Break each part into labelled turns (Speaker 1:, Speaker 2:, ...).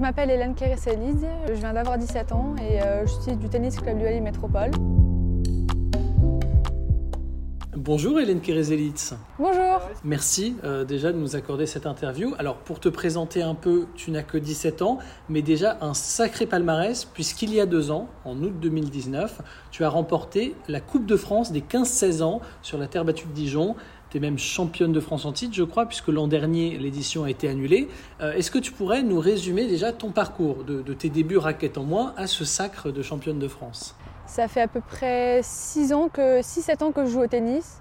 Speaker 1: je m'appelle Hélène Kéresselide, je viens d'avoir 17 ans et euh, je suis du tennis club Luali Métropole.
Speaker 2: Bonjour Hélène Kérézelitz.
Speaker 1: Bonjour.
Speaker 2: Merci euh, déjà de nous accorder cette interview. Alors pour te présenter un peu, tu n'as que 17 ans, mais déjà un sacré palmarès puisqu'il y a deux ans, en août 2019, tu as remporté la Coupe de France des 15-16 ans sur la terre battue de Dijon. Tu es même championne de France en titre, je crois, puisque l'an dernier, l'édition a été annulée. Euh, est-ce que tu pourrais nous résumer déjà ton parcours de, tes débuts raquettes en moins à ce sacre de championne de France?
Speaker 1: Ça fait à peu près 6 ans que 6-7 ans que je joue au tennis.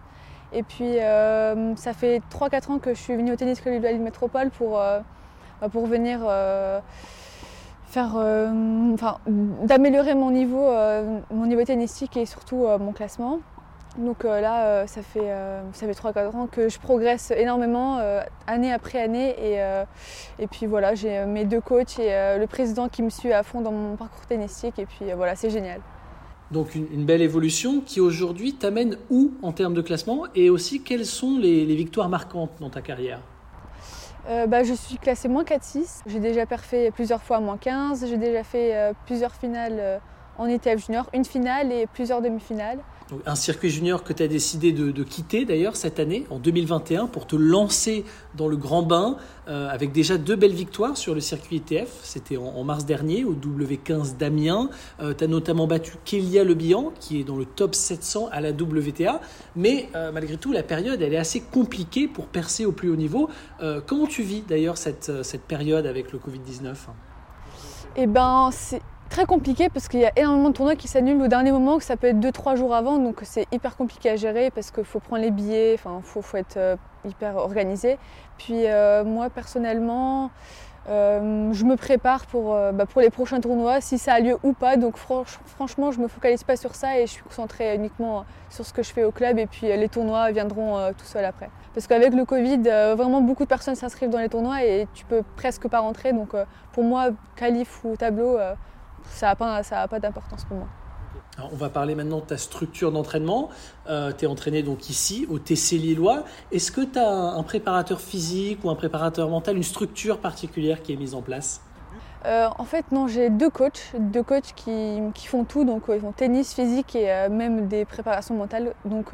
Speaker 1: Et puis euh, ça fait 3-4 ans que je suis venue au tennis club de la Ligue Métropole pour, euh, bah, pour venir faire, enfin, d'améliorer mon niveau, mon niveau tennistique et surtout mon classement. Donc euh, là, euh, ça fait, euh, ça fait 3-4 ans que je progresse énormément, année après année. Et, et puis voilà, j'ai mes deux coachs et le président qui me suit à fond dans mon parcours tennistique. Et puis voilà, c'est génial.
Speaker 2: Donc une, une belle évolution qui aujourd'hui t'amène où en termes de classement? Et aussi quelles sont les, les victoires marquantes dans ta carrière?
Speaker 1: Euh, bah, je suis classée moins 4-6. J'ai déjà perfait plusieurs fois moins 15. J'ai déjà fait euh, plusieurs finales en ETF junior, une finale et plusieurs demi-finales.
Speaker 2: Un circuit junior que tu as décidé de, de quitter d'ailleurs cette année, en 2021, pour te lancer dans le grand bain euh, avec déjà deux belles victoires sur le circuit ETF. C'était en, en mars dernier au W15 d'Amiens. tu as notamment battu Kélia Lebihan qui est dans le top 700 à la WTA. Mais euh, malgré tout, la période elle est assez compliquée pour percer au plus haut niveau. Euh, comment tu vis d'ailleurs cette, euh, cette période avec le Covid-19
Speaker 1: Et ben c'est très compliqué parce qu'il y a énormément de tournois qui s'annulent au dernier moment, que ça peut être 2-3 jours avant, donc c'est hyper compliqué à gérer parce qu'il faut prendre les billets, enfin faut, être euh, hyper organisé. Puis euh, moi personnellement, euh, je me prépare pour, bah, pour les prochains tournois, si ça a lieu ou pas. Donc franch- franchement, je me focalise pas sur ça et je suis concentrée uniquement sur ce que je fais au club et puis les tournois viendront tout seuls après. Parce qu'avec le Covid, vraiment beaucoup de personnes s'inscrivent dans les tournois et tu peux presque pas rentrer. Donc pour moi, qualif ou tableau, ça n'a pas, ça a pas d'importance pour moi.
Speaker 2: Alors, on va parler maintenant de ta structure d'entraînement. Euh, tu es entraîné donc ici au TC Lillois. Est-ce que tu as un préparateur physique ou un préparateur mental, une structure particulière qui est mise en place?
Speaker 1: Euh, en fait, non, j'ai deux coachs, deux coachs qui, qui font tout, donc euh, ils font tennis, physique et euh, même des préparations mentales. Donc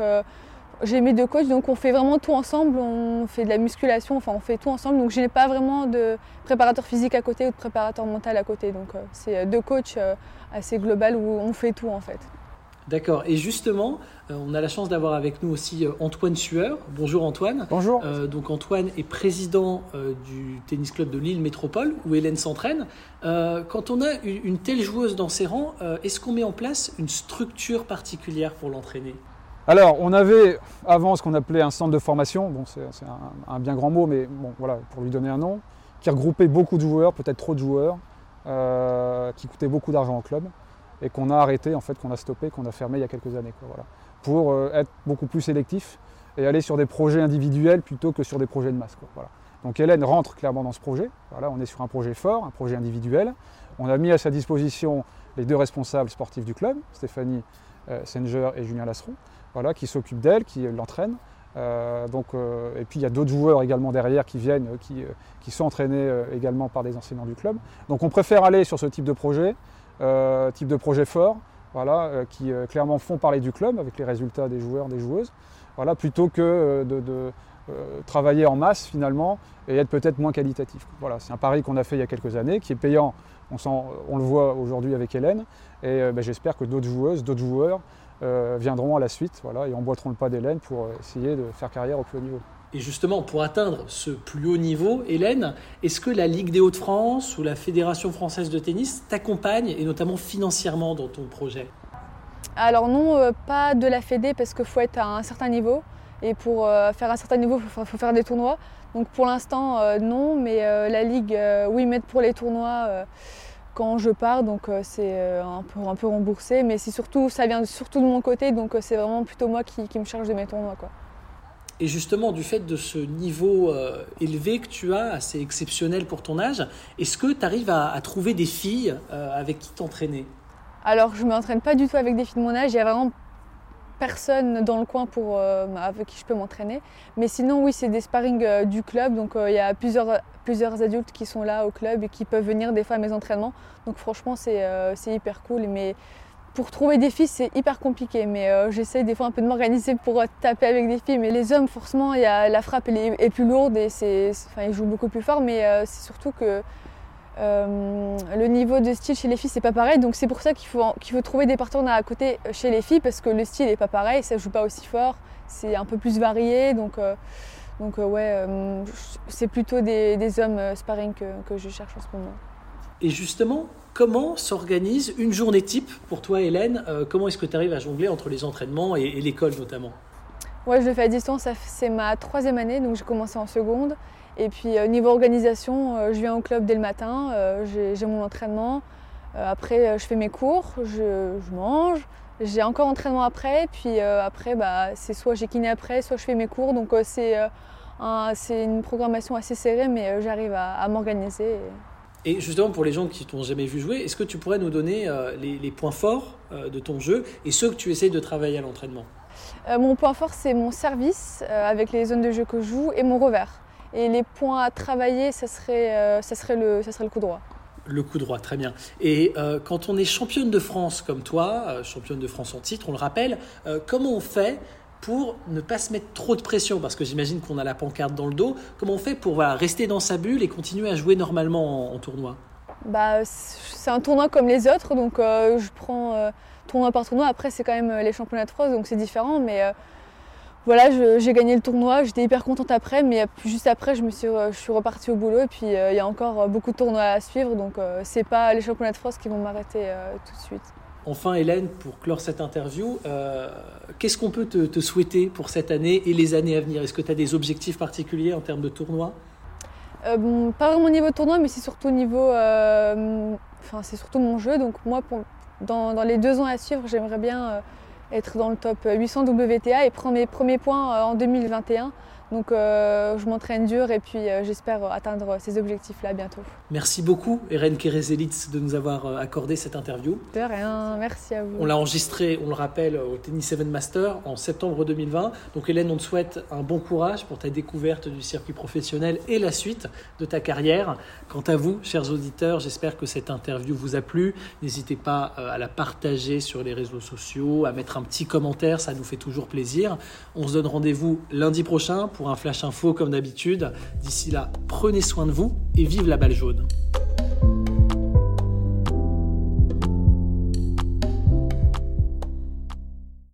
Speaker 1: j'ai mes deux coachs, donc on fait vraiment tout ensemble, on fait de la musculation, enfin on fait tout ensemble. Donc je n'ai pas vraiment de préparateur physique à côté ou de préparateur mental à côté. Donc euh, c'est euh, deux coachs euh, assez global où on fait tout en fait.
Speaker 2: D'accord. Et justement, euh, on a la chance d'avoir avec nous aussi euh, Antoine Sueur. Bonjour Antoine.
Speaker 3: Bonjour.
Speaker 2: Euh, donc Antoine est président euh, du tennis club de Lille Métropole où Hélène s'entraîne. Euh, quand on a une, une telle joueuse dans ses rangs, euh, est-ce qu'on met en place une structure particulière pour l'entraîner?
Speaker 3: Alors, on avait avant ce qu'on appelait un centre de formation, bon, c'est un, bien grand mot, mais bon, voilà, pour lui donner un nom, qui regroupait beaucoup de joueurs, peut-être trop de joueurs, euh, qui coûtait beaucoup d'argent au club, et qu'on a arrêté, en fait, qu'on a stoppé, qu'on a fermé il y a quelques années, voilà, pour euh, être beaucoup plus sélectif et aller sur des projets individuels plutôt que sur des projets de masse. voilà. Donc Hélène rentre clairement dans ce projet. Voilà, on est sur un projet fort, un projet individuel. On a mis à sa disposition les deux responsables sportifs du club, Stéphanie euh, Senger et Julien Lasseron, voilà, qui s'occupent d'elle, qui l'entraînent. Euh, euh, et puis il y a d'autres joueurs également derrière qui viennent, euh, qui, sont entraînés également par des enseignants du club. Donc on préfère aller sur ce type de projet, type de projet fort, voilà, qui clairement font parler du club avec les résultats des joueurs, des joueuses, voilà, plutôt que de, travailler en masse finalement et être peut-être moins qualitatif. Voilà, c'est un pari qu'on a fait il y a quelques années, qui est payant. On, le voit aujourd'hui avec Hélène, et ben, j'espère que d'autres joueuses, d'autres joueurs euh, viendront à la suite, voilà, et emboîteront le pas d'Hélène pour euh, essayer de faire carrière au plus haut niveau.
Speaker 2: Et justement, pour atteindre ce plus haut niveau, Hélène, est-ce que la Ligue des Hauts-de-France ou la Fédération française de tennis t'accompagne, et notamment financièrement, dans ton projet?
Speaker 1: Alors non, euh, pas de la Fédé parce qu'il faut être à un certain niveau. Et pour euh, faire un certain niveau, il faut, faut faire des tournois. Donc pour l'instant, euh, non, mais euh, la Ligue, euh, oui, m'aide pour les tournois euh, quand je pars. Donc euh, c'est euh, un, peu, un peu remboursé. Mais c'est surtout, ça vient surtout de mon côté. Donc euh, c'est vraiment plutôt moi qui, qui me charge de mes tournois. Quoi.
Speaker 2: Et justement, du fait de ce niveau euh, élevé que tu as, assez exceptionnel pour ton âge, est-ce que tu arrives à, à trouver des filles euh, avec qui t'entraîner?
Speaker 1: Alors je ne m'entraîne pas du tout avec des filles de mon âge. Il y a vraiment personne dans le coin pour, avec qui je peux m'entraîner. Mais sinon, oui, c'est des sparring du club. Donc il y a plusieurs, plusieurs adultes qui sont là au club et qui peuvent venir des fois à mes entraînements. Donc franchement, c'est hyper cool. Mais pour trouver des filles, c'est hyper compliqué. Mais euh, j'essaye des fois un peu de m'organiser pour euh, taper avec des filles. Mais les hommes, forcément, y a, la frappe est, plus lourde et c'est, ils jouent beaucoup plus fort. Mais euh, c'est surtout que le niveau de style chez les filles, c'est pas pareil. Donc c'est pour ça qu'il faut, qu'il faut trouver des partenaires à côté chez les filles parce que le style est pas pareil, ça joue pas aussi fort, c'est un peu plus varié. Donc, donc ouais, c'est plutôt des, hommes sparring que, que je cherche en ce moment.
Speaker 2: Et justement, comment s'organise une journée type pour toi, Hélène? Euh, Comment est-ce que tu arrives à jongler entre les entraînements et, l'école notamment?
Speaker 1: Ouais, je le fais à distance, c'est ma troisième année, donc j'ai commencé en seconde. Et puis euh, niveau organisation, euh, je viens au club dès le matin, j'ai mon entraînement. après, je fais mes cours, je, mange. J'ai encore entraînement après, puis après, bah, c'est soit j'ai kiné après, soit je fais mes cours. Donc c'est une programmation assez serrée, mais j'arrive à, m'organiser.
Speaker 2: Et justement, pour les gens qui t'ont jamais vu jouer, est-ce que tu pourrais nous donner euh, les, points forts euh, de ton jeu et ceux que tu essayes de travailler à l'entraînement?
Speaker 1: euh, Mon point fort, c'est mon service avec les zones de jeu que je joue et mon revers. Et les points à travailler, ça serait, serait le coup droit.
Speaker 2: Le coup droit, très bien. Et quand on est championne de France comme toi, championne de France en titre, on le rappelle, comment on fait pour ne pas se mettre trop de pression? Parce que j'imagine qu'on a la pancarte dans le dos. Comment on fait pour rester dans sa bulle et continuer à jouer normalement en, tournoi?
Speaker 1: Bah, C'est un tournoi comme les autres, donc euh, je prends euh, tournoi par tournoi. Après, c'est quand même euh, les championnats de France, donc c'est différent. Mais voilà, j'ai gagné le tournoi, j'étais hyper contente après, mais juste après, je, me suis, je repartie au boulot. Et puis, il y a encore beaucoup de tournois à suivre, donc c'est pas les championnats de France qui vont m'arrêter tout de suite.
Speaker 2: Enfin, Hélène, pour clore cette interview, qu'est-ce qu'on peut te, souhaiter pour cette année et les années à venir? Est-ce que tu as des objectifs particuliers en termes de tournoi
Speaker 1: euh, Pas vraiment au niveau tournoi, mais c'est surtout au niveau. Euh, c'est surtout mon jeu. Donc, moi, dans, les deux ans à suivre, j'aimerais bien être dans le top 800 WTA et prendre mes premiers points en 2021. Donc euh, je m'entraîne dur et puis euh, j'espère atteindre ces objectifs-là bientôt.
Speaker 2: Merci beaucoup, Eren Kerezelitz, de nous avoir euh, accordé cette interview.
Speaker 1: De rien, merci à vous.
Speaker 2: On l'a enregistré, on le rappelle, au Tennis 7 Master en septembre 2020. Donc Hélène, on te souhaite un bon courage pour ta découverte du circuit professionnel et la suite de ta carrière. Quant à vous, chers auditeurs, j'espère que cette interview vous a plu. N'hésitez pas à la partager sur les réseaux sociaux, à mettre un petit commentaire, ça nous fait toujours plaisir. On se donne rendez-vous lundi prochain pour un flash info comme d'habitude. D'ici là, prenez soin de vous et vive la balle jaune.